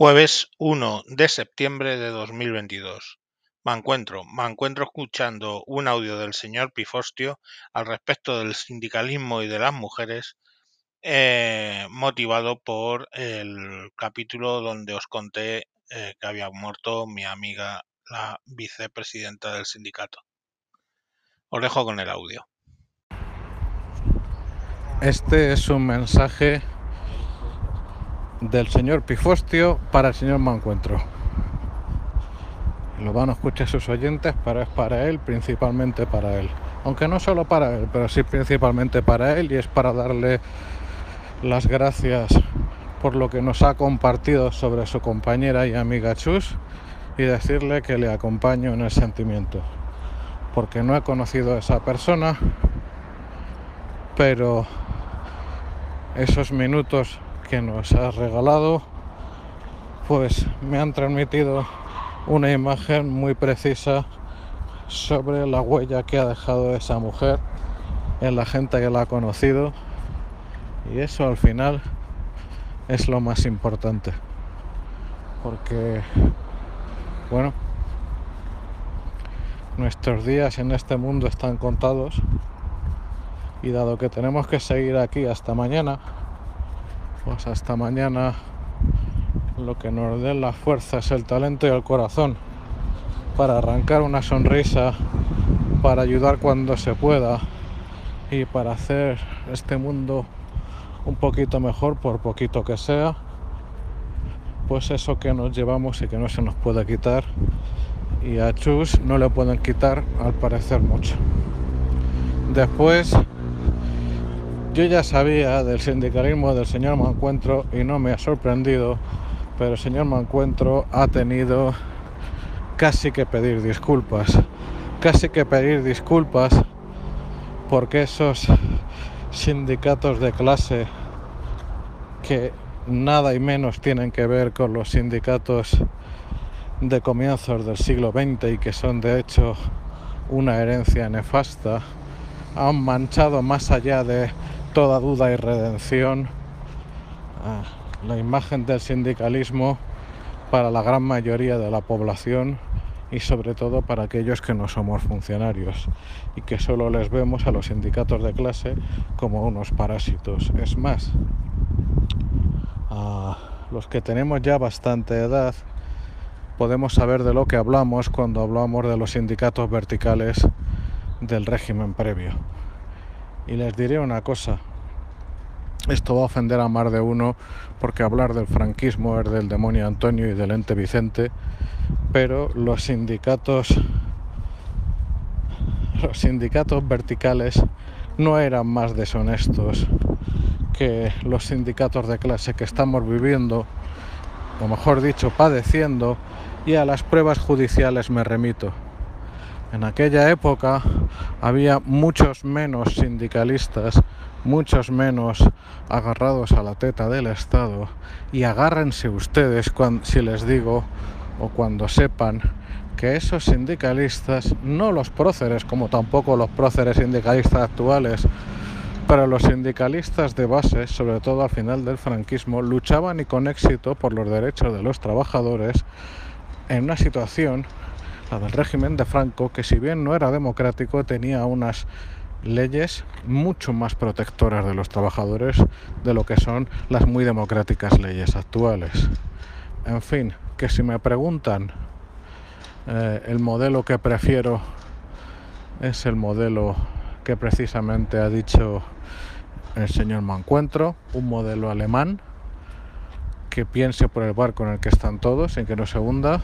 Jueves 1 de septiembre de 2022. Me encuentro, me encuentro escuchando un audio del señor Pifostio al respecto del sindicalismo y de las mujeres, eh, motivado por el capítulo donde os conté eh, que había muerto mi amiga, la vicepresidenta del sindicato. Os dejo con el audio. Este es un mensaje del señor Pifostio para el señor Mancuentro. Lo van a escuchar sus oyentes, pero es para él, principalmente para él. Aunque no solo para él, pero sí principalmente para él y es para darle las gracias por lo que nos ha compartido sobre su compañera y amiga Chus y decirle que le acompaño en el sentimiento. Porque no he conocido a esa persona, pero esos minutos que nos has regalado, pues me han transmitido una imagen muy precisa sobre la huella que ha dejado esa mujer en la gente que la ha conocido. Y eso al final es lo más importante. Porque, bueno, nuestros días en este mundo están contados. Y dado que tenemos que seguir aquí hasta mañana, pues hasta mañana lo que nos dé la fuerza es el talento y el corazón para arrancar una sonrisa, para ayudar cuando se pueda y para hacer este mundo un poquito mejor, por poquito que sea, pues eso que nos llevamos y que no se nos puede quitar. Y a Chus no le pueden quitar al parecer mucho. Después yo ya sabía del sindicalismo del señor Mancuentro y no me ha sorprendido, pero el señor Mancuentro ha tenido casi que pedir disculpas, casi que pedir disculpas porque esos sindicatos de clase que nada y menos tienen que ver con los sindicatos de comienzos del siglo XX y que son de hecho una herencia nefasta, han manchado más allá de toda duda y redención la imagen del sindicalismo para la gran mayoría de la población y sobre todo para aquellos que no somos funcionarios y que solo les vemos a los sindicatos de clase como unos parásitos. Es más, a los que tenemos ya bastante edad podemos saber de lo que hablamos cuando hablamos de los sindicatos verticales del régimen previo. Y les diré una cosa, esto va a ofender a más de uno porque hablar del franquismo es del demonio Antonio y del ente Vicente, pero los sindicatos los sindicatos verticales no eran más deshonestos que los sindicatos de clase que estamos viviendo, o mejor dicho, padeciendo, y a las pruebas judiciales me remito. En aquella época había muchos menos sindicalistas, muchos menos agarrados a la teta del Estado y agárrense ustedes si les digo o cuando sepan que esos sindicalistas, no los próceres como tampoco los próceres sindicalistas actuales, pero los sindicalistas de base, sobre todo al final del franquismo, luchaban y con éxito por los derechos de los trabajadores en una situación del régimen de Franco, que si bien no era democrático, tenía unas leyes mucho más protectoras de los trabajadores de lo que son las muy democráticas leyes actuales. En fin, que si me preguntan eh, el modelo que prefiero es el modelo que precisamente ha dicho el señor Mancuentro, un modelo alemán que piense por el barco en el que están todos, en que no se hunda,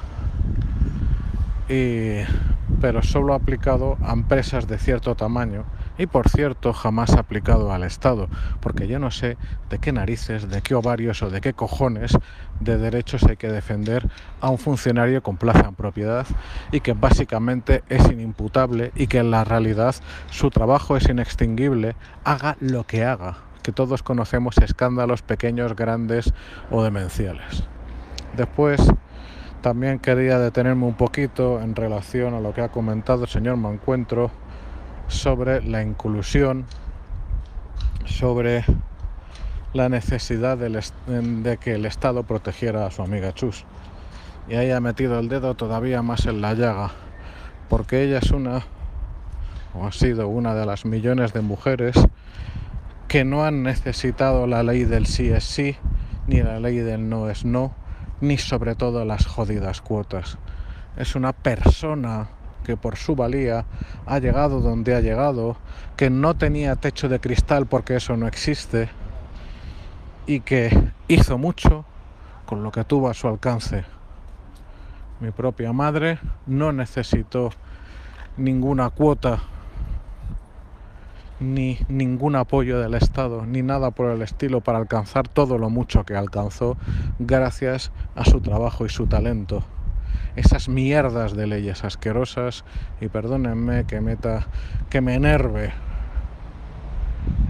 pero solo aplicado a empresas de cierto tamaño y por cierto jamás aplicado al Estado, porque yo no sé de qué narices, de qué ovarios o de qué cojones de derechos hay que defender a un funcionario con plaza en propiedad y que básicamente es inimputable y que en la realidad su trabajo es inextinguible, haga lo que haga, que todos conocemos escándalos pequeños, grandes o demenciales. Después, también quería detenerme un poquito en relación a lo que ha comentado el señor Mancuentro sobre la inclusión, sobre la necesidad de que el Estado protegiera a su amiga Chus. Y haya metido el dedo todavía más en la llaga, porque ella es una, o ha sido una de las millones de mujeres que no han necesitado la ley del sí es sí, ni la ley del no es no, ni sobre todo las jodidas cuotas. Es una persona que por su valía ha llegado donde ha llegado, que no tenía techo de cristal porque eso no existe, y que hizo mucho con lo que tuvo a su alcance. Mi propia madre no necesitó ninguna cuota ni ningún apoyo del Estado, ni nada por el estilo para alcanzar todo lo mucho que alcanzó gracias a su trabajo y su talento. Esas mierdas de leyes asquerosas, y perdónenme que meta, que me enerve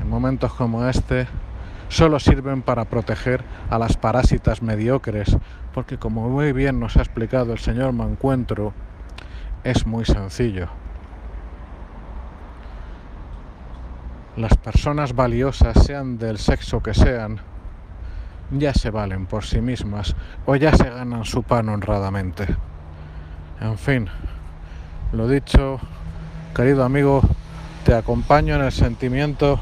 en momentos como este, solo sirven para proteger a las parásitas mediocres, porque como muy bien nos ha explicado el señor Mancuentro, es muy sencillo. Las personas valiosas, sean del sexo que sean, ya se valen por sí mismas o ya se ganan su pan honradamente. En fin, lo dicho, querido amigo, te acompaño en el sentimiento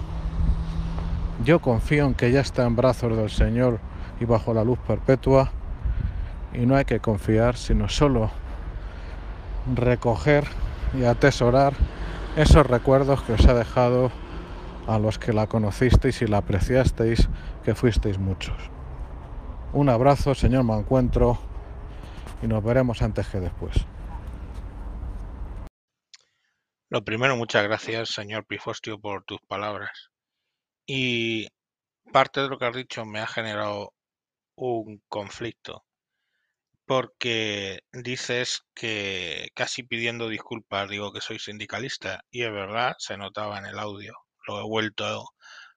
yo confío en que ya está en brazos del Señor y bajo la luz perpetua y no hay que confiar, sino solo recoger y atesorar esos recuerdos que os ha dejado a los que la conocisteis y la apreciasteis, que fuisteis muchos. Un abrazo, Señor Mancuentro, y nos veremos antes que después. Lo primero, muchas gracias, señor Pifostio, por tus palabras. Y parte de lo que has dicho me ha generado un conflicto, porque dices que casi pidiendo disculpas digo que soy sindicalista, y es verdad, se notaba en el audio, lo he vuelto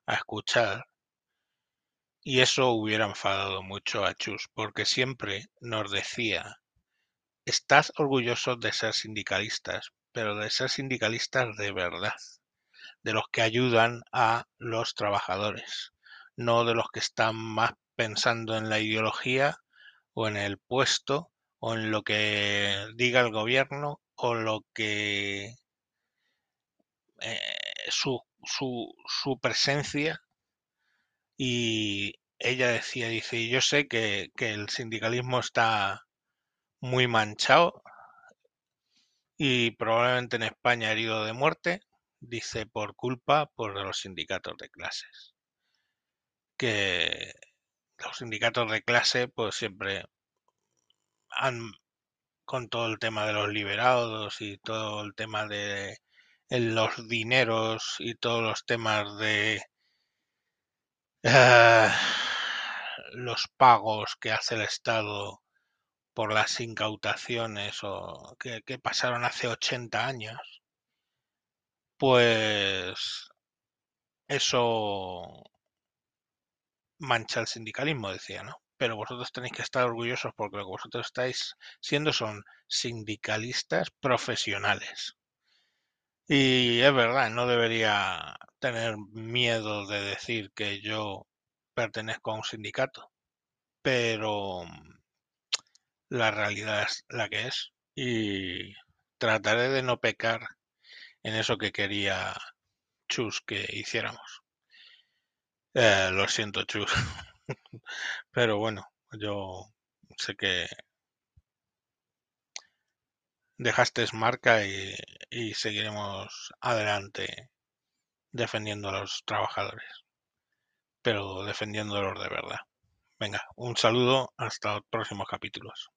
a escuchar, y eso hubiera enfadado mucho a Chus, porque siempre nos decía, estás orgullosos de ser sindicalistas, pero de ser sindicalistas de verdad de los que ayudan a los trabajadores, no de los que están más pensando en la ideología o en el puesto o en lo que diga el gobierno o lo que eh, su, su, su, presencia y ella decía, dice, yo sé que, que el sindicalismo está muy manchado y probablemente en España herido de muerte, dice por culpa por los sindicatos de clases. Que los sindicatos de clase pues siempre han con todo el tema de los liberados y todo el tema de los dineros y todos los temas de eh, los pagos que hace el Estado por las incautaciones o que, que pasaron hace 80 años pues eso mancha el sindicalismo, decía, ¿no? Pero vosotros tenéis que estar orgullosos porque lo que vosotros estáis siendo son sindicalistas profesionales. Y es verdad, no debería tener miedo de decir que yo pertenezco a un sindicato, pero la realidad es la que es y trataré de no pecar en eso que quería Chus que hiciéramos. Eh, lo siento, Chus. Pero bueno, yo sé que dejaste marca y, y seguiremos adelante defendiendo a los trabajadores, pero defendiéndolos de verdad. Venga, un saludo hasta los próximos capítulos.